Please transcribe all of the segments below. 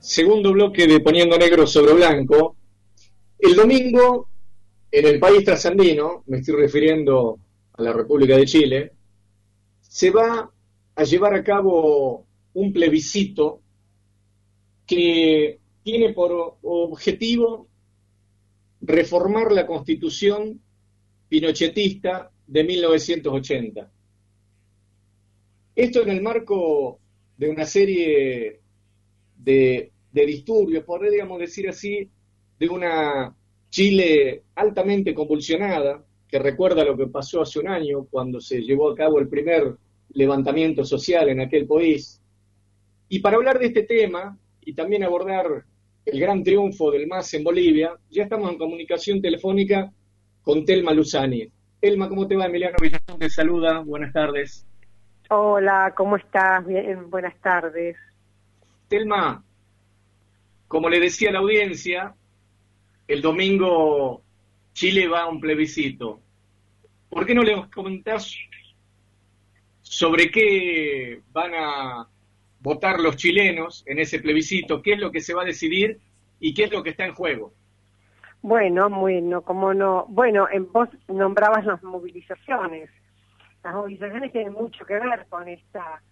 segundo bloque de Poniendo Negro sobre Blanco. El domingo, en el país trasandino, me estoy refiriendo a la República de Chile, se va a llevar a cabo un plebiscito que tiene por objetivo reformar la constitución pinochetista de 1980. Esto en el marco de una serie de, disturbios, podríamos decir así, de una Chile altamente convulsionada, que recuerda lo que pasó hace un año cuando se llevó a cabo el primer levantamiento social en aquel país. Y para hablar de este tema y también abordar el gran triunfo del MAS en Bolivia, ya estamos en comunicación telefónica con Telma Luzani. Telma, ¿cómo te va? Emiliano Villazón te saluda, buenas tardes. Hola, ¿cómo estás? Bien, buenas tardes. Telma, como le decía a la audiencia, el domingo Chile va a un plebiscito. ¿Por qué no le comentás sobre qué van a votar los chilenos en ese plebiscito? ¿Qué es lo que se va a decidir y qué es lo que está en juego? Bueno, bueno, como no. Bueno, en vos nombrabas las movilizaciones. Las movilizaciones tienen mucho que ver con esta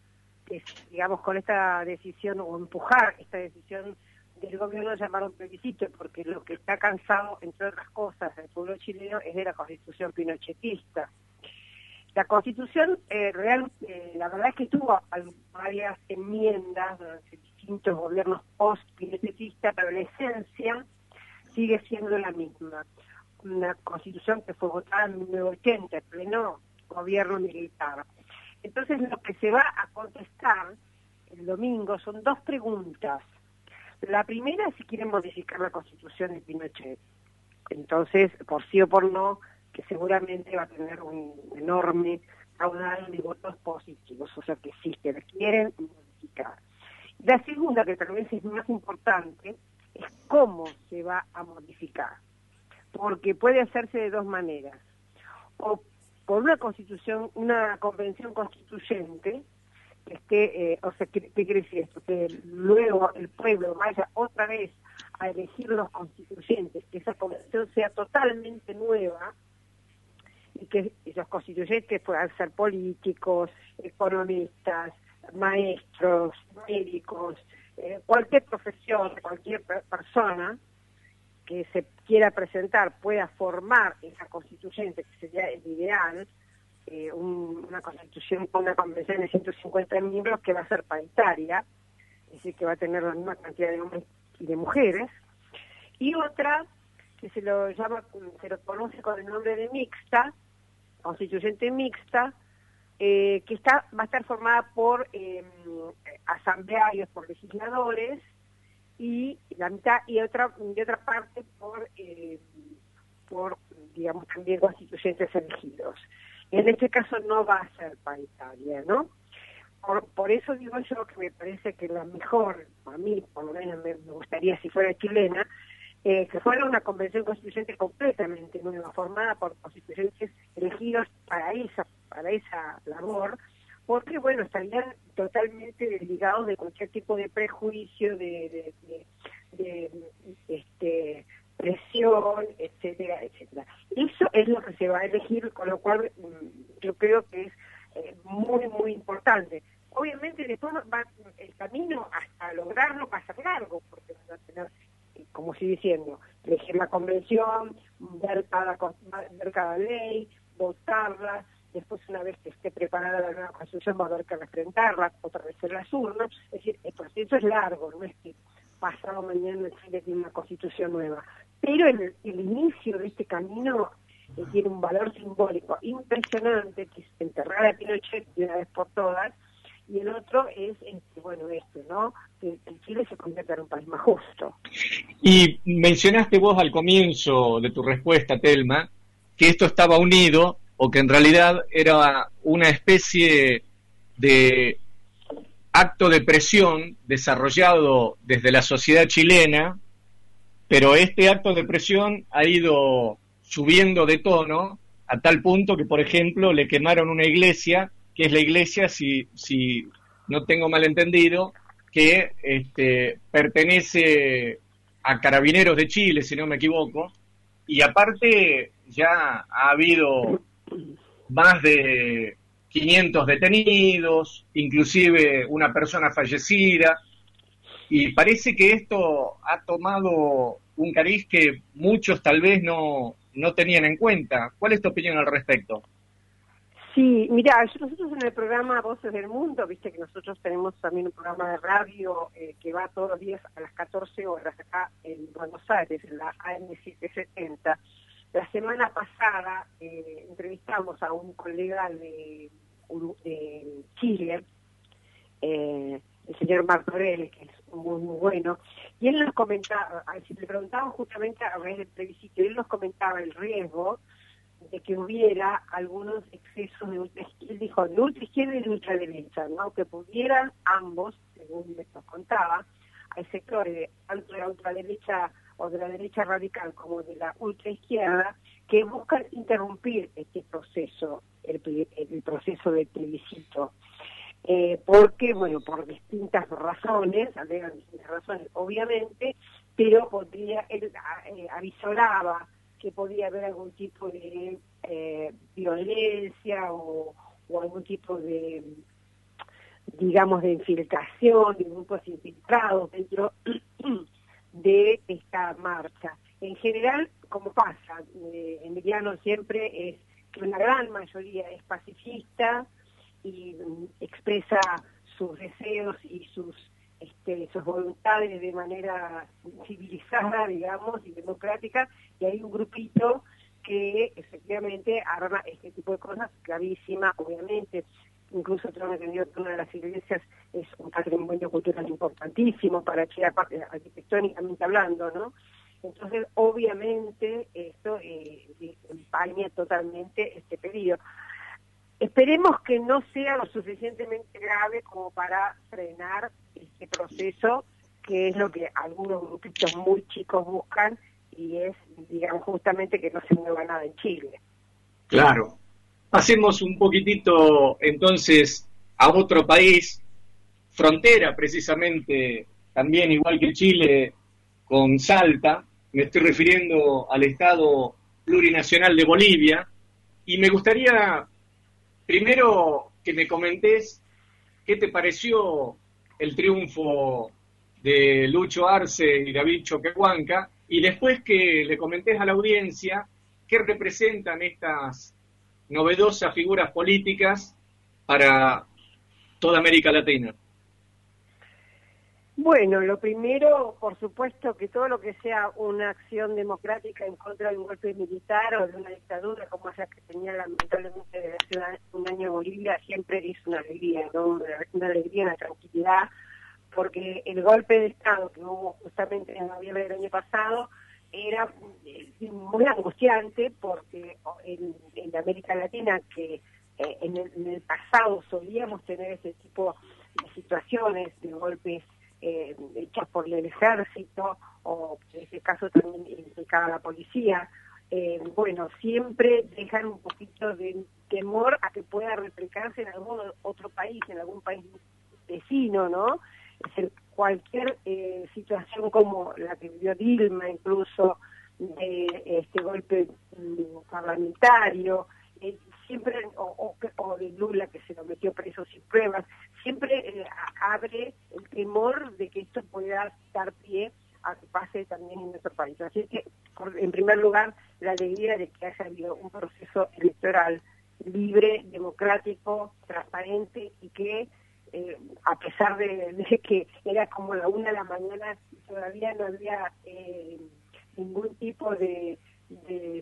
digamos, con esta decisión o empujar esta decisión del gobierno de llamar un plebiscito, porque lo que está cansado, entre otras cosas, del pueblo chileno es de la constitución pinochetista. La constitución eh, real, eh, la verdad es que tuvo varias enmiendas durante distintos gobiernos post-pinochetistas, pero la esencia sigue siendo la misma. Una constitución que fue votada en 1980, en pleno gobierno militar. Entonces lo que se va a contestar el domingo son dos preguntas. La primera es si quieren modificar la constitución de Pinochet. Entonces, por sí o por no, que seguramente va a tener un enorme caudal de votos positivos, o sea que sí, que la quieren modificar. La segunda, que tal vez es más importante, es cómo se va a modificar. Porque puede hacerse de dos maneras. O por una constitución, una convención constituyente, que eh, o sea, ¿qué, quiere decir esto? Que luego el pueblo vaya otra vez a elegir los constituyentes, que esa convención sea totalmente nueva y que esos constituyentes puedan ser políticos, economistas, maestros, médicos, eh, cualquier profesión, cualquier persona que se quiera presentar pueda formar esa constituyente, que sería el ideal, eh, una constitución con una convención de 150 miembros que va a ser paritaria, es decir, que va a tener la misma cantidad de hombres y de mujeres, y otra que se lo llama, se lo conoce con el nombre de mixta, constituyente mixta, eh, que está va a estar formada por eh, asamblearios, por legisladores, y la mitad y otra y otra parte por eh, por digamos también constituyentes elegidos. En este caso no va a ser paritaria no por, por eso digo yo que me parece que la mejor a mí por lo menos me, gustaría si fuera chilena eh, que fuera una convención constituyente completamente nueva formada por constituyentes elegidos para esa para esa labor porque bueno, estarían totalmente desligados de cualquier tipo de prejuicio, de, este, presión, etcétera, etcétera. Eso es lo que se va a elegir, con lo cual mm, yo creo que es eh, muy, muy importante. Obviamente después va, el camino hasta lograrlo va a ser largo, porque van a tener, eh, como sigue diciendo, elegir la convención, ver cada, ver cada ley, votarla, después una vez que esté preparada la nueva constitución va a haber que refrendarla, otra vez en las urnas, es decir, el proceso es largo, no es que pasado mañana Chile tiene una constitución nueva, pero el, el inicio de este camino eh, tiene un valor simbólico impresionante, que es enterrar a Pinochet de una vez por todas, y el otro es, este, bueno, este, ¿no? Que, que, Chile se convierta en un país más justo. Y mencionaste vos al comienzo de tu respuesta, Telma, que esto estaba unido o que en realidad era una especie de acto de presión desarrollado desde la sociedad chilena, pero este acto de presión ha ido subiendo de tono a tal punto que, por ejemplo, le quemaron una iglesia, que es la iglesia, si, si no tengo mal entendido, que este, pertenece a Carabineros de Chile, si no me equivoco, y aparte ya ha habido más de 500 detenidos, inclusive una persona fallecida, y parece que esto ha tomado un cariz que muchos tal vez no, no tenían en cuenta. ¿Cuál es tu opinión al respecto? Sí, mira, nosotros en el programa Voces del Mundo, viste que nosotros tenemos también un programa de radio eh, que va todos los días a las 14 horas acá en Buenos Aires, en la AM770. La semana pasada eh, entrevistamos a un colega de, Chile, eh, el señor Martorell, que es muy, muy bueno, y él nos comentaba, si le preguntábamos justamente a ver del plebiscito, él nos comentaba el riesgo de que hubiera algunos excesos de ultraizquierda, él dijo, de ultraizquierda y de ultraderecha, ¿no? que pudieran ambos, según nos contaba, hay sectores de la ultraderecha o de la derecha radical como de la ultraizquierda que buscan interrumpir este proceso, el, proceso del plebiscito. Eh, porque, bueno, por distintas razones, alegan distintas razones, obviamente, pero podría, él eh, avisoraba que podía haber algún tipo de eh, violencia o, algún tipo de, digamos, de infiltración, de grupos infiltrados dentro de esta marcha. En general, como pasa, eh, Emiliano siempre es que una gran mayoría es pacifista y mm, expresa sus deseos y sus este, sus voluntades de manera civilizada, digamos, y democrática, y hay un grupito que efectivamente arma este tipo de cosas gravísimas, obviamente. Incluso tengo entendido que una de las iglesias es un patrimonio cultural importantísimo para Chile, arquitectónicamente hablando, ¿no? Entonces, obviamente, esto eh, empaña totalmente este pedido. Esperemos que no sea lo suficientemente grave como para frenar este proceso, que es lo que algunos grupitos muy chicos buscan y es, digamos, justamente que no se mueva nada en Chile. Claro. Pasemos un poquitito entonces a otro país, frontera precisamente, también igual que Chile, con Salta. Me estoy refiriendo al Estado plurinacional de Bolivia. Y me gustaría Primero, que me comentes qué te pareció el triunfo de Lucho Arce y David Choquehuanca, y después que le comentes a la audiencia qué representan estas novedosas figuras políticas para toda América Latina. Bueno, lo primero, por supuesto, que todo lo que sea una acción democrática en contra de un golpe militar o de una dictadura, como esa que tenía lamentablemente ciudad un año Bolivia, siempre es una alegría, ¿no? Una, alegría, una tranquilidad, porque el golpe de Estado que hubo justamente en noviembre del año pasado era muy angustiante porque en, en América Latina, que eh, en, el, pasado solíamos tener ese tipo de situaciones, de golpes eh, hechas por el ejército o en ese caso también implicaba la policía, eh, bueno, siempre dejan un poquito de temor a que pueda replicarse en algún otro país, en algún país vecino, ¿no? Cualquier eh, situación como la que vivió Dilma, incluso de este golpe mm, parlamentario, eh, siempre, o, o, de Lula que se lo metió preso sin pruebas, siempre eh, abre el temor de que esto pueda dar pie a que pase también en nuestro país. Así que, en primer lugar, la alegría de que haya habido un proceso electoral libre, democrático, transparente y que, eh, a pesar de, que era como la una de la mañana, todavía no había ningún tipo de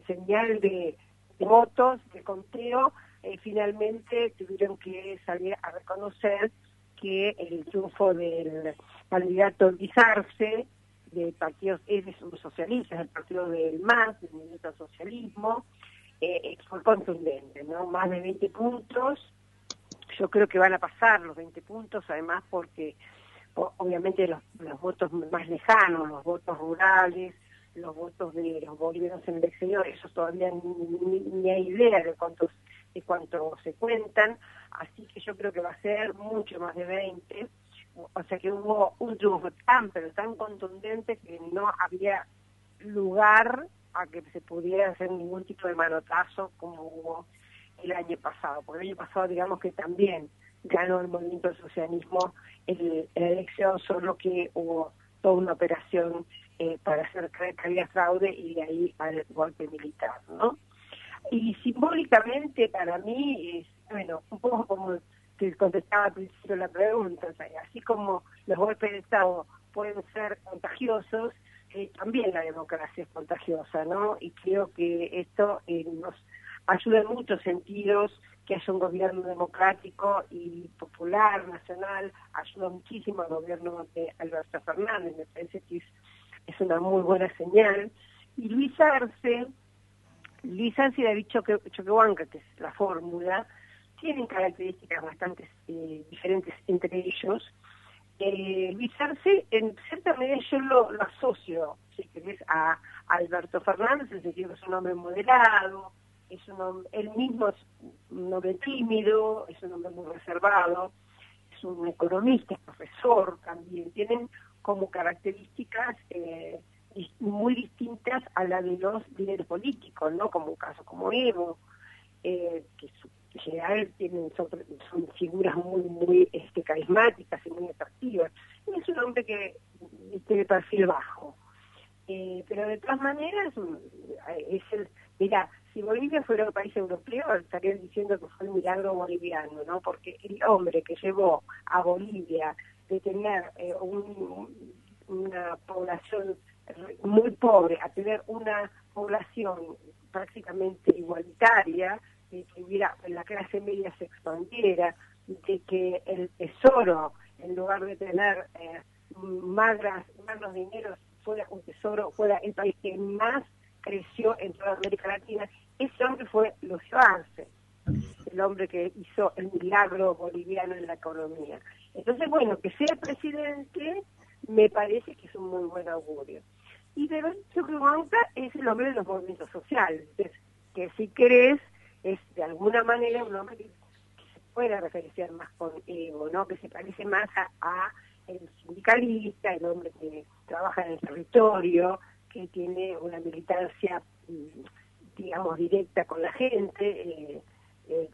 señal de votos de conteo, eh, finalmente tuvieron que salir a reconocer que el triunfo del candidato Guisarse, del partido, es un socialista, el partido del MAS, del Movimiento Socialismo, eh, fue contundente, ¿no? Más de 20 puntos, yo creo que van a pasar los 20 puntos, además porque obviamente los, los votos más lejanos, los votos rurales, los votos de los bolivianos en el exterior, eso todavía ni, hay idea de cuántos de cuánto se cuentan, así que yo creo que va a ser mucho más de 20, o sea que hubo un triunfo tan, pero tan contundente que no había lugar a que se pudiera hacer ningún tipo de manotazo como hubo el año pasado, porque el año pasado digamos que también ganó el movimiento del socialismo en la elección, solo que hubo toda una operación eh, para hacer creer que había fraude y de ahí al golpe militar, ¿no? Y simbólicamente para mí es, bueno, un poco como te contestaba al principio la pregunta, así como los golpes de Estado pueden ser contagiosos, eh, también la democracia es contagiosa, ¿no? Y creo que esto eh, nos ayuda en muchos sentidos que haya un gobierno democrático y popular, nacional, ayuda muchísimo al gobierno de Alberto Fernández, me parece que es, una muy buena señal. Y Luis Arce, Luis Arce y David Choquehuanca, que es la fórmula, tienen características bastante eh, diferentes entre ellos. Eh, Luis Arce, en cierta medida yo lo, asocio, si querés, a, Alberto Fernández, en el sentido que es un hombre moderado, es un hombre, él mismo es un hombre tímido, es un hombre muy reservado, es un economista, es profesor también, tienen como características eh, muy distintas a la de los líderes políticos, ¿no? Como un caso como Evo, eh, que en general tienen, son, figuras muy muy este, carismáticas y muy atractivas. es un hombre que tiene perfil bajo. Eh, pero de todas maneras, es el, mira, si Bolivia fuera un país europeo, estarían diciendo que fue un milagro boliviano, ¿no? Porque el hombre que llevó a Bolivia de tener eh, una población muy pobre a tener una población prácticamente igualitaria, de que hubiera, la clase media se expandiera, de que el tesoro, en lugar de tener eh, más, más dinero, fuera un tesoro, fuera el país que más creció en toda América Latina, ese hombre fue Lucio Arce, el hombre que hizo el milagro boliviano en la economía. Entonces, bueno, que sea presidente me parece que es un muy buen augurio. Y que Chuquihuanca es el hombre de los movimientos sociales, que si querés es de alguna manera un hombre que, se puede referenciar más con Evo, ¿no? que se parece más a, el sindicalista, el hombre que trabaja en el territorio, que tiene una militancia, mm, digamos, directa con la gente. Eh, eh,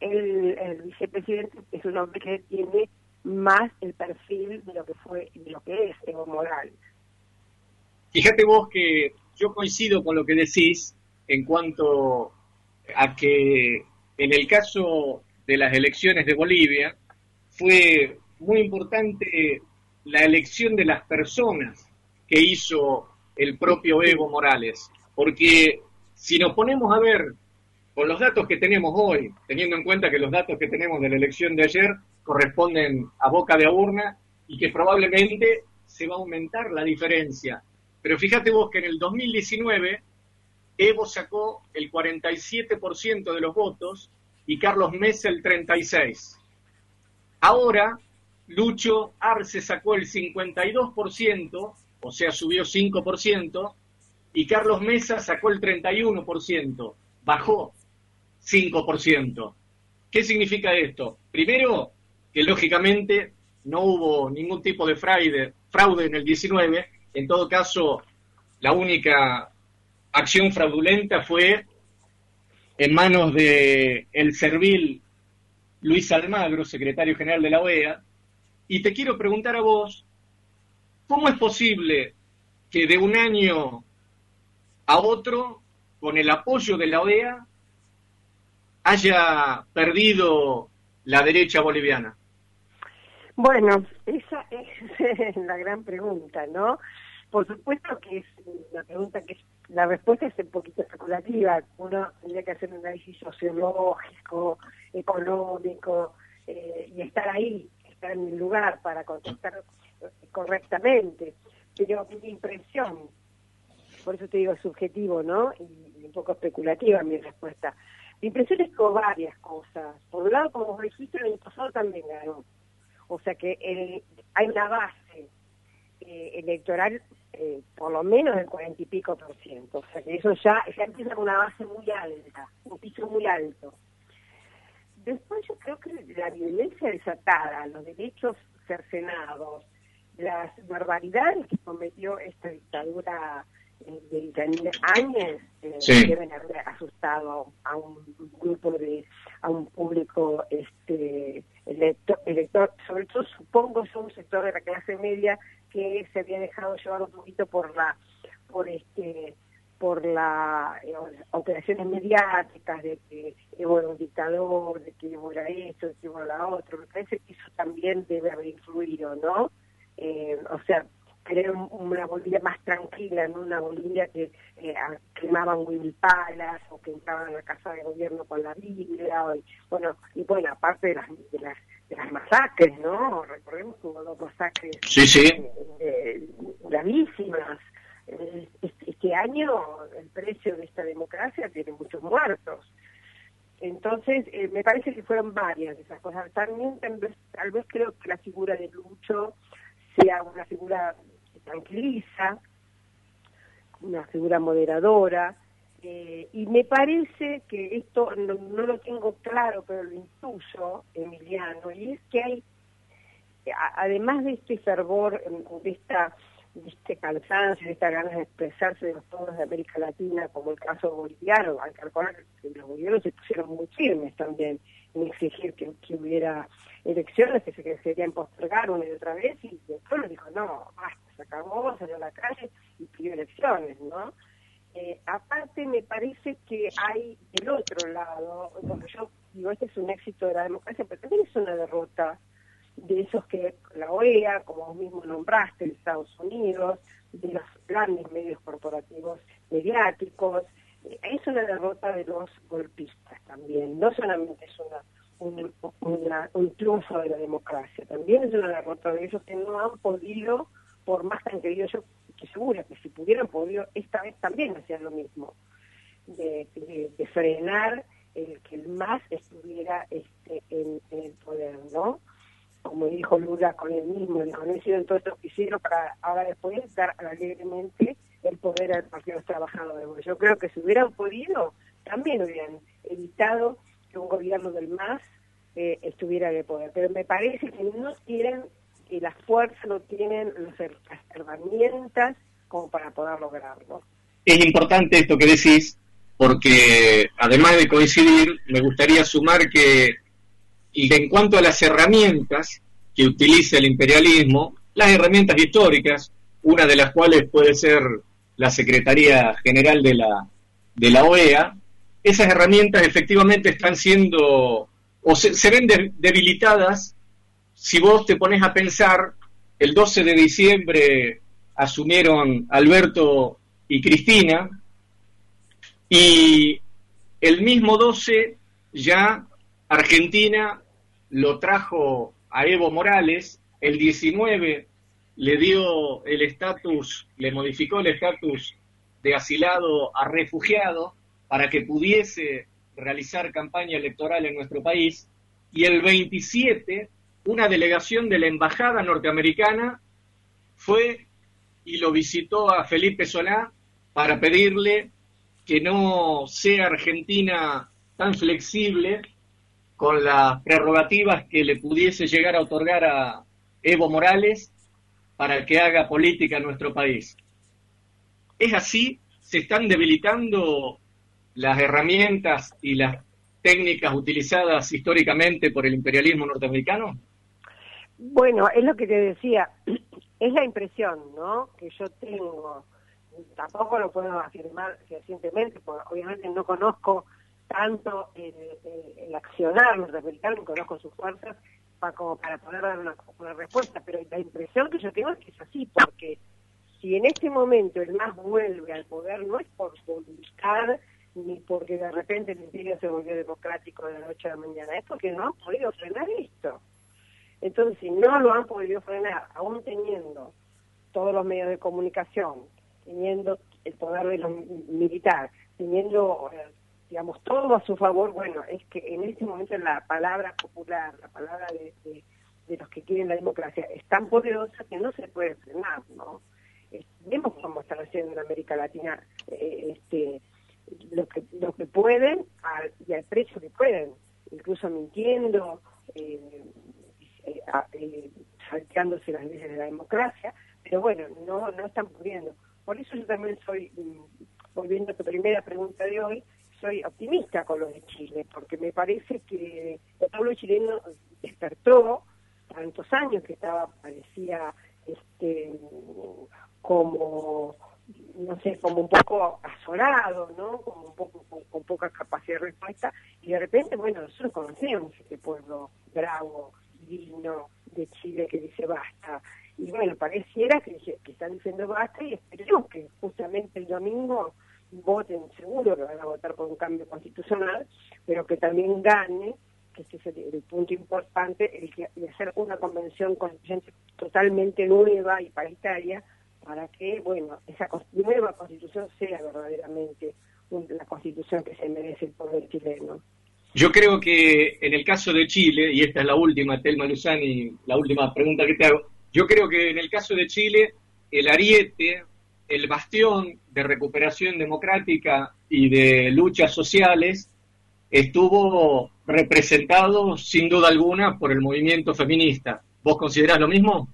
el, vicepresidente es un hombre que tiene más el perfil de lo que fue de lo que es Evo Morales. Fíjate vos que yo coincido con lo que decís en cuanto a que en el caso de las elecciones de Bolivia fue muy importante la elección de las personas que hizo el propio Evo Morales, porque si nos ponemos a ver con los datos que tenemos hoy, teniendo en cuenta que los datos que tenemos de la elección de ayer corresponden a boca de urna y que probablemente se va a aumentar la diferencia. Pero fíjate vos que en el 2019 Evo sacó el 47% de los votos y Carlos Mesa el 36%. Ahora, Lucho Arce sacó el 52%, o sea, subió 5%, y Carlos Mesa sacó el 31%, bajó 5%. ¿Qué significa esto? Primero, que lógicamente no hubo ningún tipo de fraude, fraude en el 19, en todo caso, la única acción fraudulenta fue en manos de el servil Luis Almagro, secretario general de la OEA, y te quiero preguntar a vos, ¿cómo es posible que de un año a otro, con el apoyo de la OEA, haya perdido la derecha boliviana? Bueno, esa es la gran pregunta, ¿no? Por supuesto que es una pregunta que la respuesta es un poquito especulativa. Uno tendría que hacer un análisis sociológico, económico, eh, y estar ahí, estar en el lugar para contestar correctamente. Pero mi impresión, por eso te digo subjetivo, ¿no? Y, un poco especulativa mi respuesta. Mi impresión es que varias cosas. Por un lado, como dijiste, el año pasado también ganó. O sea que hay una base eh, electoral eh, por lo menos del cuarenta y pico por ciento. O sea que eso ya, ya empieza con una base muy alta, un piso muy alto. después yo creo que la violencia desatada, los derechos cercenados, las barbaridades que cometió esta dictadura eh, de años eh, deben haber asustado a un grupo de a un público este elector, elector sobre todo supongo yo un sector de la clase media que se había dejado llevar un poquito por la por este por las eh, operaciones mediáticas de que Evo era un dictador, de que era esto, de que Evo era otro. Me parece que eso también debe haber influido, ¿no? Eh, o sea, querer una Bolivia más tranquila, no una Bolivia que eh, quemaban Palace o que entraban a la casa de gobierno con la Biblia. y, bueno, y bueno, aparte de las, de las, de las masacres, ¿no? Recordemos que hubo dos masacres sí, sí. Eh, gravísimas este año el precio de esta democracia tiene muchos muertos. Entonces, eh, me parece que fueron varias de esas cosas. También, tal vez, tal vez creo que la figura de Lucho sea una figura tranquiliza, una figura moderadora, eh, y me parece que esto no, lo tengo claro, pero lo intuyo, Emiliano, y es que hay, además de este fervor, de esta este cansancio, de esta ganas de expresarse de los pueblos de América Latina, como el caso boliviano, hay que recordar que los bolivianos se pusieron muy firmes también en exigir que, hubiera elecciones que se querían postergar una y otra vez, y el pueblo dijo, no, basta, se acabó, salió a la calle y pidió elecciones, ¿no? Eh, aparte, me parece que hay del otro lado, porque yo digo, este es un éxito de la democracia, pero también es una derrota de esos que la OEA, como vos mismo nombraste, de Estados Unidos, de los grandes medios corporativos mediáticos, eh, es una derrota de los golpistas también, no solamente es una, un triunfo de la democracia, también es una derrota de ellos que no han podido, por más han querido, yo que segura que si pudieran podido, esta vez también hacían lo mismo, de, frenar el que el más estuviera este, en el poder, ¿no? como dijo Lula con el mismo, dijo, no hicieron todo esto que hicieron para ahora después dar alegremente el poder al Partido de los Trabajadores. Yo creo que si hubieran podido, también hubieran evitado que un gobierno del MAS eh, estuviera de poder. Pero me parece que no tienen, que las fuerzas no tienen las herramientas como para poder lograrlo. Es importante esto que decís, porque además de coincidir, me gustaría sumar que y en cuanto a las herramientas que utiliza el imperialismo, las herramientas históricas, una de las cuales puede ser la Secretaría General de la, de la OEA, esas herramientas efectivamente están siendo o se, ven debilitadas si vos te pones a pensar, el 12 de diciembre asumieron Alberto y Cristina, y el mismo 12 ya Argentina lo trajo a Evo Morales, el 19 le dio el estatus, le modificó el estatus de asilado a refugiado para que pudiese realizar campaña electoral en nuestro país, y el 27 una delegación de la Embajada norteamericana fue y lo visitó a Felipe Solá para pedirle que no sea Argentina tan flexible con las prerrogativas que le pudiese llegar a otorgar a Evo Morales para que haga política en nuestro país. ¿Es así? ¿Se están debilitando las herramientas y las técnicas utilizadas históricamente por el imperialismo norteamericano? Bueno, es lo que te decía, es la impresión, ¿no? Que yo tengo. Tampoco lo puedo afirmar recientemente, porque obviamente no conozco tanto el, el, accionar norteamericano, conozco sus fuerzas, para, como para poder dar una, respuesta, pero la impresión que yo tengo es que es así, porque si en este momento el MAS vuelve al poder, no es por voluntad ni porque de repente el imperio se volvió democrático de la noche a la mañana, es porque no han podido frenar esto. Entonces, si no lo han podido frenar, aún teniendo todos los medios de comunicación, teniendo el poder de los militares, teniendo eh, digamos, todo a su favor, bueno, es que en este momento la palabra popular, la palabra de, los que quieren la democracia es tan poderosa que no se puede frenar, ¿no? vemos cómo están haciendo en América Latina eh, este, lo que pueden y al precio que pueden. Incluso mintiendo, eh, eh, salteándose las leyes de la democracia, pero bueno, no, no están pudiendo. Por eso yo también soy, mm, volviendo a tu primera pregunta de hoy, soy optimista con lo de Chile, porque me parece que el pueblo chileno despertó tantos años que estaba, parecía este como no sé, como un poco azorado, ¿no? Como un poco con, poca capacidad de respuesta y de repente, bueno, nosotros conocemos este pueblo bravo, de Chile que dice basta y bueno, pareciera que, que están diciendo basta y esperemos que justamente el domingo voten seguro que van a votar por un cambio constitucional, pero que también gane, que este es el, punto importante, el, de hacer una convención constituyente totalmente nueva y paritaria para que, bueno, esa nueva constitución sea verdaderamente la constitución que se merece el pueblo chileno. Yo creo que en el caso de Chile, y esta es la última, Telma Luzani, la última pregunta que te hago, yo creo que en el caso de Chile, el ariete el bastión de recuperación democrática y de luchas sociales estuvo representado sin duda alguna por el movimiento feminista. ¿Vos considerás lo mismo?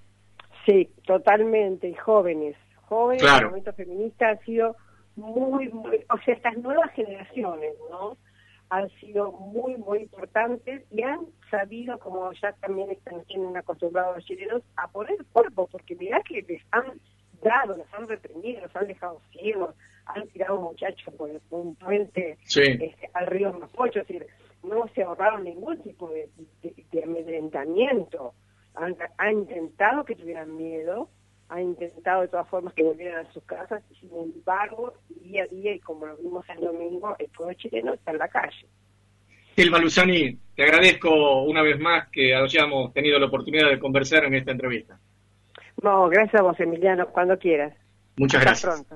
Sí, totalmente, y jóvenes. Jóvenes, el movimiento feminista ha sido muy, muy, o sea, estas nuevas generaciones, ¿no? Han sido muy, muy importantes y han sabido, como ya también están tienen acostumbrados los chilenos, a poner cuerpo, porque mirá que les han dado, los han reprimido, los han dejado ciegos, han tirado muchachos por un puente este, al río Mapocho, es decir, no se ahorraron ningún tipo de, amedrentamiento. Han, intentado que tuvieran miedo, han intentado de todas formas que volvieran a sus casas, y sin embargo, día a día, y como lo vimos el domingo, el pueblo chileno está en la calle. Gilma Luzani, te agradezco una vez más que hayamos tenido la oportunidad de conversar en esta entrevista. No, gracias a vos, Emiliano, cuando quieras. Muchas gracias. pronto.